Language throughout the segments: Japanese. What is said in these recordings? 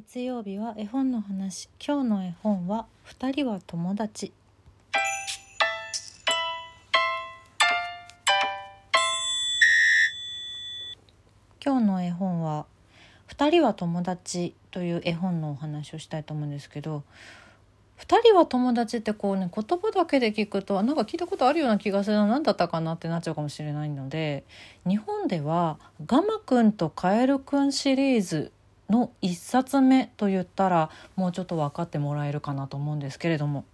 月曜日は絵本の話。今日の絵本は二人は友達。今日の絵本は二人は友達という絵本のお話をしたいと思うんですけど二人は友達ってこうね言葉だけで聞くとなんか聞いたことあるような気がするな。何だったかなってなっちゃうかもしれないので日本では「ガマくんとカエルくん」シリーズの1冊目と言ったらもうちょっと分かってもらえるかなと思うんですけれども。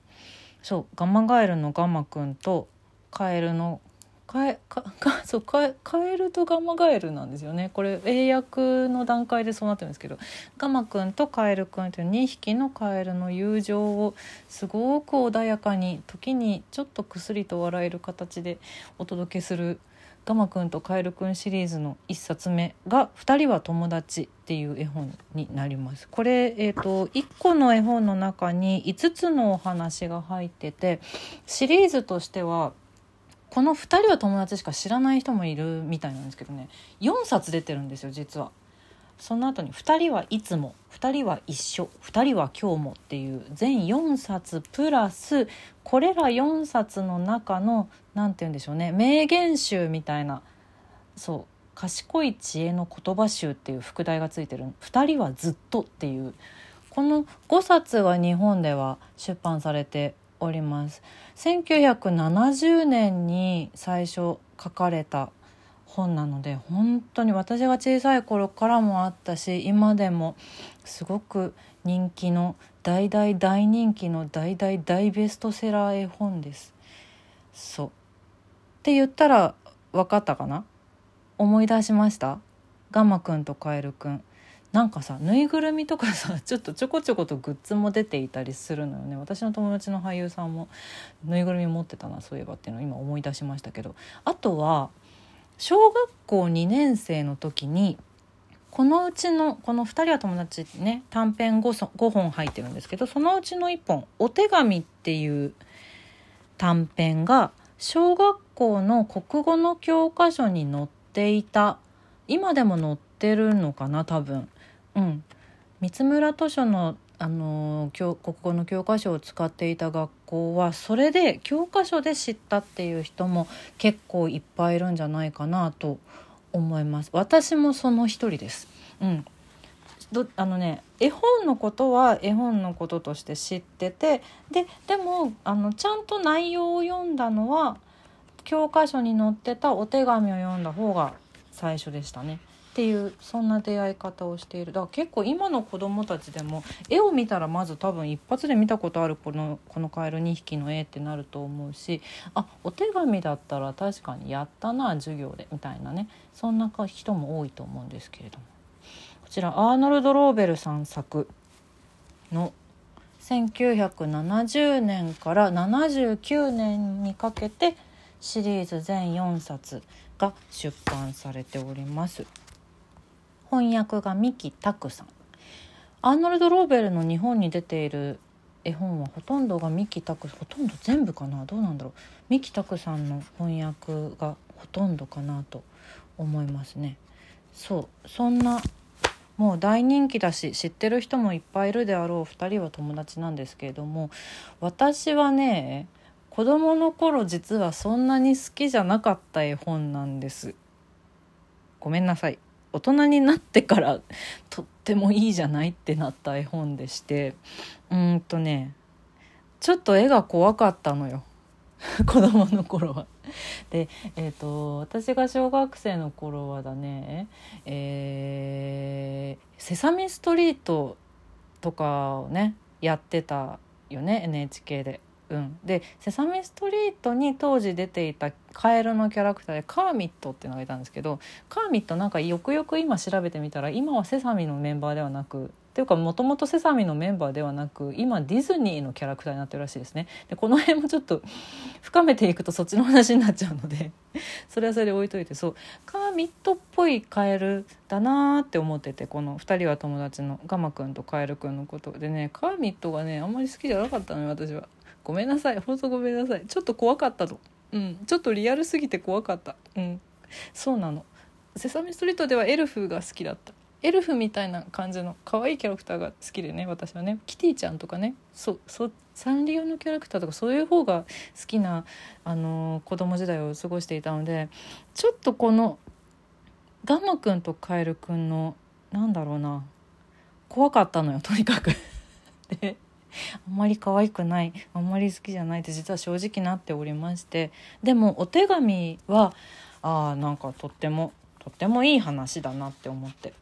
そうガマガエルのガマくんとカエルのカエかかそうカエカエルとガマガエルなんですよね。これ英訳の段階でそうなってるんですけど。ガマくんとカエルくんという2匹のカエルの友情をすごく穏やかに時にちょっとくすりと笑える形でお届けするガマくんとカエルくんシリーズの1冊目が「2人は友達」っていう絵本になります。これ、えーと、1個の絵本の中に5つのお話が入っててシリーズとしてはこの2人は友達しか知らない人もいるみたいなんですけどね4冊出てるんですよ実は。その後に「2人はいつも」「2人は一緒」「2人は今日も」っていう全4冊プラスこれら4冊の中の何て言うんでしょうね名言集みたいなそう賢い知恵の言葉集っていう副題がついてる「2人はずっと」っていうこの5冊は日本では出版されております。1970年に最初書かれた本なので本当に私が小さい頃からもあったし今でもすごく人気の大大大人気の大大大ベストセラー絵本です。そう。って言ったら分かったかな？思い出しました？ガマくんとカエルくん。なんかさぬいぐるみとかさ ちょっとちょこちょことグッズも出ていたりするのよね。私の友達の俳優さんもぬいぐるみ持ってたなそういえばっていうのを今思い出しましたけど。あとは小学校2年生の時にこのうちのこの2人は友達ね短編 5, 5本入ってるんですけどそのうちの1本「お手紙」っていう短編が小学校の国語の教科書に載っていた今でも載ってるのかな多分。うん。三村図書のあの国語の教科書を使っていた学校はそれで教科書で知ったっていう人も結構いっぱいいるんじゃないかなと思います。私もその一人です。うん。どあのね絵本のことは絵本のこととして知っててででもあのちゃんと内容を読んだのは教科書に載ってたお手紙を読んだ方が最初でしたね。っていうそんな出会い方をしている。だから結構今の子供たちでも絵を見たらまず多分一発で見たことあるこのこのカエル2匹の絵ってなると思うしあお手紙だったら確かにやったな授業でみたいなね。そんな人も多いと思うんですけれども。こちらアーノルド・ローベルさん作の1970年から79年にかけてシリーズ全4冊が出版されております。翻訳が三木拓さん。アーノルド・ローベルの日本に出ている絵本はほとんどが三木拓ほとんど全部かな？どうなんだろう？三木拓さんの翻訳がほとんどかなと思いますね。そう。そんなもう大人気だし知ってる人もいっぱいいるであろう2人は友達なんですけれども私はね子供の頃実はそんなに好きじゃなかった絵本なんです。ごめんなさい。大人になってからとってもいいじゃないってなった絵本でしてうんとねちょっと絵が怖かったのよ 子供の頃は。で、えーと、私が小学生の頃はだね「えー、セサミストリート」とかをねやってたよね NHK で。うん、で「セサミストリート」に当時出ていたカエルのキャラクターでカーミットっていうのがいたんですけどカーミットなんかよくよく今調べてみたら今はセサミのメンバーではなくっていうかもともとセサミのメンバーではなく今ディズニーのキャラクターになってるらしいですねでこの辺もちょっと深めていくとそっちの話になっちゃうので それはそれで置いといてそうカーミットっぽいカエルだなーって思っててこの2人は友達のガマくんとカエルくんのことでねカーミットがねあんまり好きじゃなかったのよ私は。ごめんなさい。本当ごめんなさい。ちょっと怖かったの。うん。ちょっとリアルすぎて怖かった。うん。そうなの。セサミストリートではエルフが好きだった。エルフみたいな感じの可愛いキャラクターが好きでね私はね。キティちゃんとかね。そうそうサンリオのキャラクターとかそういう方が好きな、あのー、子供時代を過ごしていたのでちょっとこのガマくんとカエルくんのなんだろうな。怖かったのよとにかく。であんまり可愛くないあんまり好きじゃないって実は正直なっておりましてでもお手紙はあなんかとってもとってもいい話だなって思って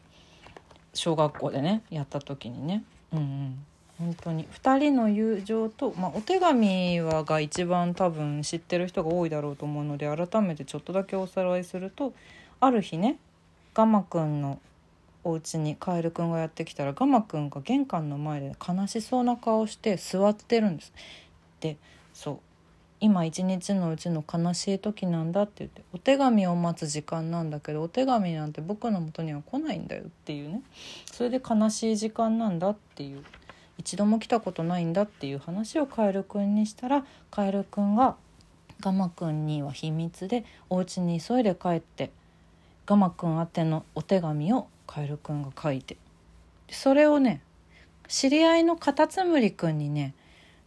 小学校でねやった時にね。うんうん。本当に。2人の友情と、まあ、お手紙はが一番多分知ってる人が多いだろうと思うので改めてちょっとだけおさらいするとある日ねガマくんのお家にカエルくんがやってきたらガマくんが玄関の前で悲しそうな顔して座ってるんです。でそう。今一日のうちの悲しい時なんだって言ってお手紙を待つ時間なんだけどお手紙なんて僕の元には来ないんだよっていうね。それで悲しい時間なんだっていう。一度も来たことないんだっていう話をカエルくんにしたらカエルくんがガマくんには秘密でお家に急いで帰ってガマくん宛てのお手紙をカエルくんが書いて。それをね知り合いのカタツムリくんにね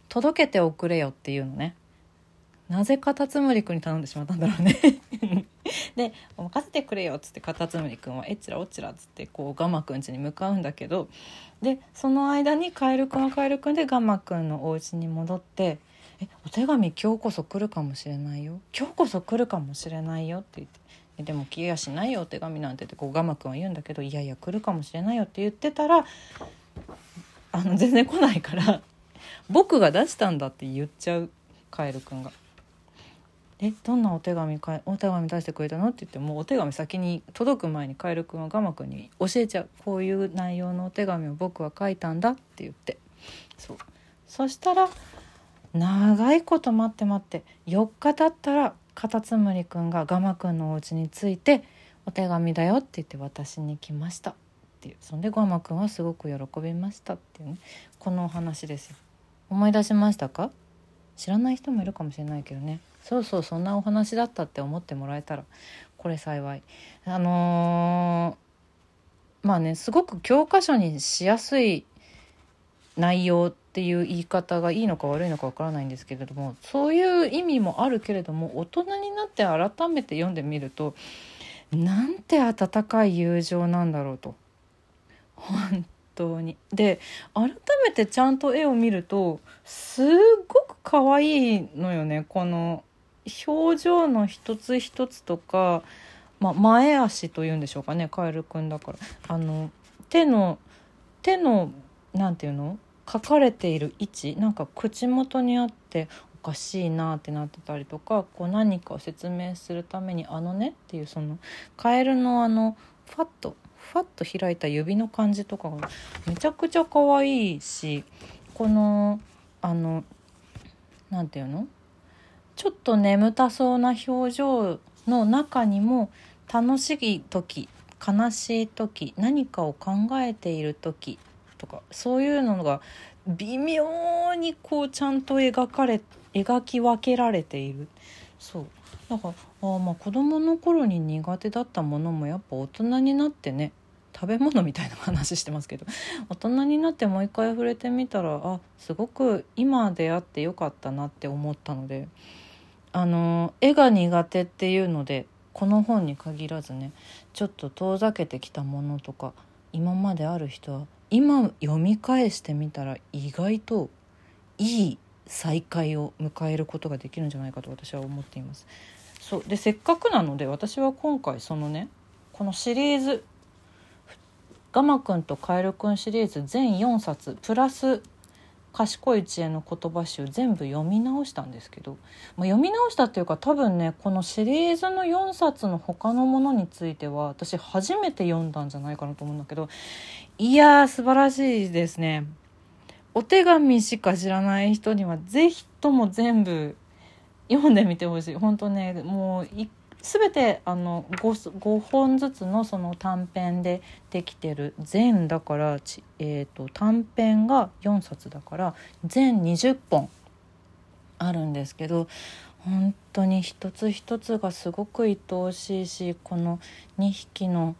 届けておくれよっていうのね。なぜカタツムリくんに頼んでしまったんだろうね。で「任せてくれよ」っつってカタツムリくんは「えっちらおっちら」っつってこうガマくん家に向かうんだけどでその間にカエルくんはカエルくんでガマくんのお家に戻って「えお手紙今日こそ来るかもしれないよ。今日こそ来るかもしれないよ」って言って。でも来やしないよお手紙なんてってこうガマくんは言うんだけどいやいや来るかもしれないよって言ってたらあの全然来ないから 僕が出したんだって言っちゃうカエルくんが。えどんなお手紙かお手紙出してくれたの？って言ってもうお手紙先に届く前にカエルくんはガマくんに教えちゃうこういう内容のお手紙を僕は書いたんだって言って。そう。そしたら長いこと待って待って4日経ったらカタツムリくんがガマくんのお家に着いて「お手紙だよ」って言って私に来ました。っていう。そんでガマくんはすごく喜びましたっていうね。このお話です思い出しましたか？知らない人もいるかもしれないけどね。そうそうそんなお話だったって思ってもらえたらこれ幸い。あのー、まあねすごく教科書にしやすい内容ってていう言い方がいいのか悪いのかわからないんですけれどもそういう意味もあるけれども大人になって改めて読んでみるとなんて温かい友情なんだろうと。本当に。で改めてちゃんと絵を見るとすっごく可愛いのよね。この表情の一つ一つとか、まあ、前足というんでしょうかね。カエルくんだから。あの手の手のなんていうの？書かれている位置なんか口元にあっておかしいなってなってたりとかこう何かを説明するために「あのね」っていうそのカエルのあのファッとファッと開いた指の感じとかがめちゃくちゃ可愛いしこのあの何て言うの？ちょっと眠たそうな表情の中にも楽しい時悲しい時何かを考えている時とかそういうのが微妙にこうちゃんと描かれ描き分けられている。そう。だからあまあ子供の頃に苦手だったものもやっぱ大人になってね食べ物みたいな話してますけど 大人になってもう一回触れてみたらあすごく今出会ってよかったなって思ったのであの絵が苦手っていうのでこの本に限らずねちょっと遠ざけてきたものとか今まである人は今読み返してみたら意外といい再会を迎えることができるんじゃないかと私は思っています。そうでせっかくなので私は今回そのねこのシリーズ「ガマくんとカエルくん」シリーズ全4冊プラス賢い知恵の言葉集全部読み直したんですけど、まあ、読み直したっていうか多分ねこのシリーズの4冊の他のものについては私初めて読んだんじゃないかなと思うんだけどいやー素晴らしいですね。お手紙しか知らない人には是非とも全部読んでみてほしい本当ねもう全てあの 5, 5本ずつのその短編でできてる。全だから、えーと、短編が4冊だから全20本あるんですけど本当に一つ一つがすごく愛おしいしこの2匹の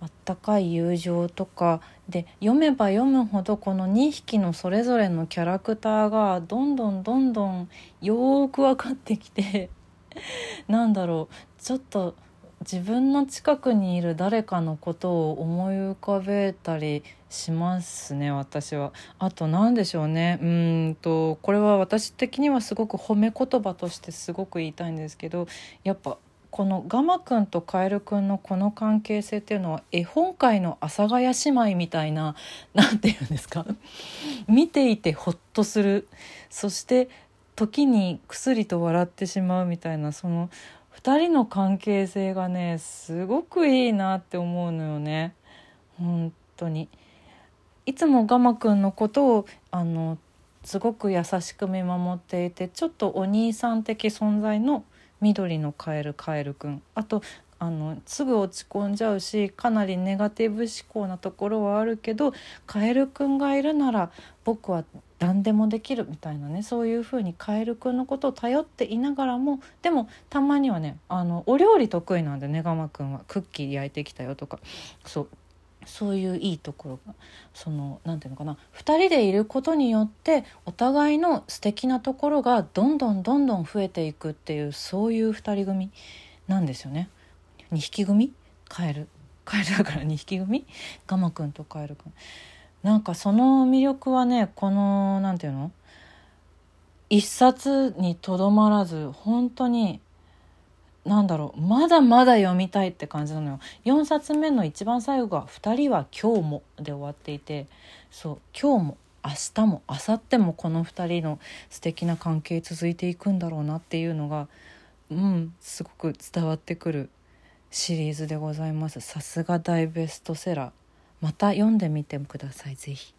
あったかい友情とかで読めば読むほどこの2匹のそれぞれのキャラクターがどんどんどんどんよーく分かってきて なんだろう。ちょっと自分の近くにいる誰かのことを思い浮かべたりしますね私は。あと何でしょうね。うんとこれは私的にはすごく褒め言葉としてすごく言いたいんですけどやっぱこのガマくんとカエルくんのこの関係性っていうのは絵本界の阿佐ヶ谷姉妹みたいな何て言うんですか？見ていてほっとする。そして時に薬と笑ってしまうみたいなその2人の関係性がねすごくいいなって思うのよね。本当に。いつもガマくんのことをあのすごく優しく見守っていてちょっとお兄さん的存在の緑のカエルカエルくんあとあのすぐ落ち込んじゃうしかなりネガティブ思考なところはあるけどカエルくんがいるなら僕は何でもできるみたいなねそういう風にカエルくんのことを頼っていながらもでもたまにはねあのお料理得意なんでねガマくんは。クッキー焼いてきたよとか。そう。そういういいところがその何て言うのかな。2人でいることによってお互いの素敵なところがどんどんどんどん増えていくっていうそういう2人組なんですよね。2匹組カエル。カエルだから2匹組ガマくんとカエルくん。なんかその魅力はねこの何て言うの？一冊にとどまらず本当になんだろう。まだまだ読みたいって感じなのよ。4冊目の一番最後が「2人は今日も」で終わっていてそう今日も明日も明後日もこの2人の素敵な関係続いていくんだろうなっていうのがうんすごく伝わってくるシリーズでございますさすが大ベストセラーまた読んでみてくださいぜひ。